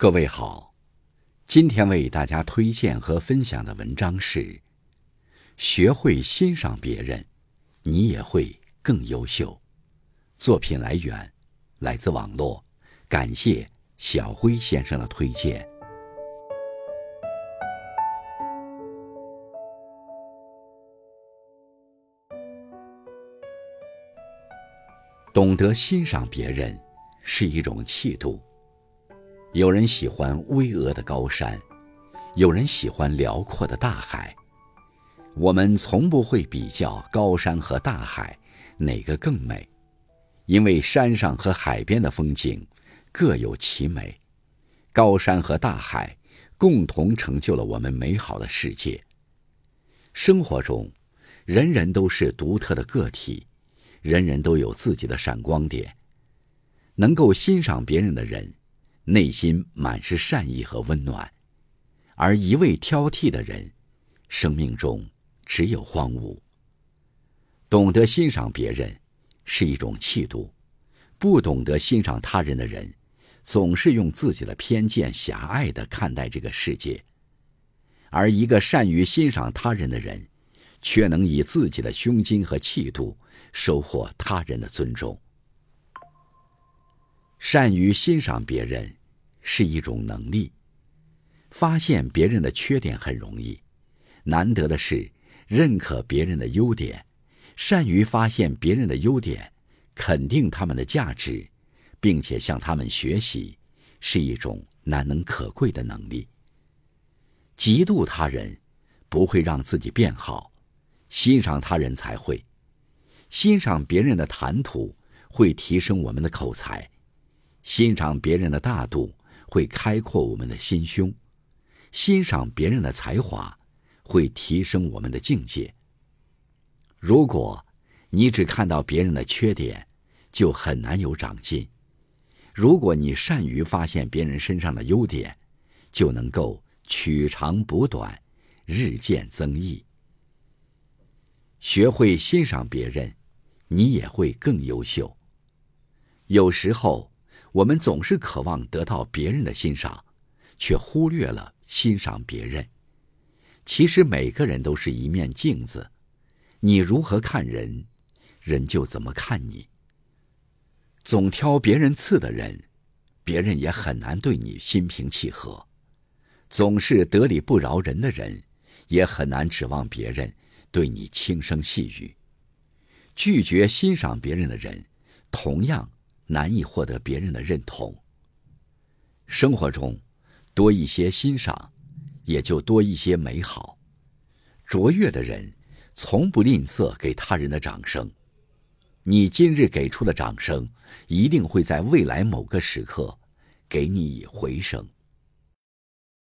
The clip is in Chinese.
各位好，今天为大家推荐和分享的文章是：学会欣赏别人，你也会更优秀。作品来源来自网络，感谢小辉先生的推荐。懂得欣赏别人是一种气度。有人喜欢巍峨的高山，有人喜欢辽阔的大海。我们从不会比较高山和大海哪个更美，因为山上和海边的风景各有其美。高山和大海共同成就了我们美好的世界。生活中，人人都是独特的个体，人人都有自己的闪光点。能够欣赏别人的人。内心满是善意和温暖，而一味挑剔的人，生命中只有荒芜。懂得欣赏别人是一种气度，不懂得欣赏他人的人，总是用自己的偏见狭隘的看待这个世界。而一个善于欣赏他人的人，却能以自己的胸襟和气度收获他人的尊重。善于欣赏别人是一种能力，发现别人的缺点很容易，难得的是认可别人的优点，善于发现别人的优点，肯定他们的价值，并且向他们学习，是一种难能可贵的能力。嫉妒他人不会让自己变好，欣赏他人才会。欣赏别人的谈吐会提升我们的口才。欣赏别人的大度，会开阔我们的心胸；欣赏别人的才华，会提升我们的境界。如果你只看到别人的缺点，就很难有长进；如果你善于发现别人身上的优点，就能够取长补短，日渐增益。学会欣赏别人，你也会更优秀。有时候。我们总是渴望得到别人的欣赏，却忽略了欣赏别人。其实每个人都是一面镜子，你如何看人，人就怎么看你。总挑别人刺的人，别人也很难对你心平气和；总是得理不饶人的人，也很难指望别人对你轻声细语。拒绝欣赏别人的人，同样。难以获得别人的认同。生活中，多一些欣赏，也就多一些美好。卓越的人，从不吝啬给他人的掌声。你今日给出的掌声，一定会在未来某个时刻，给你以回声。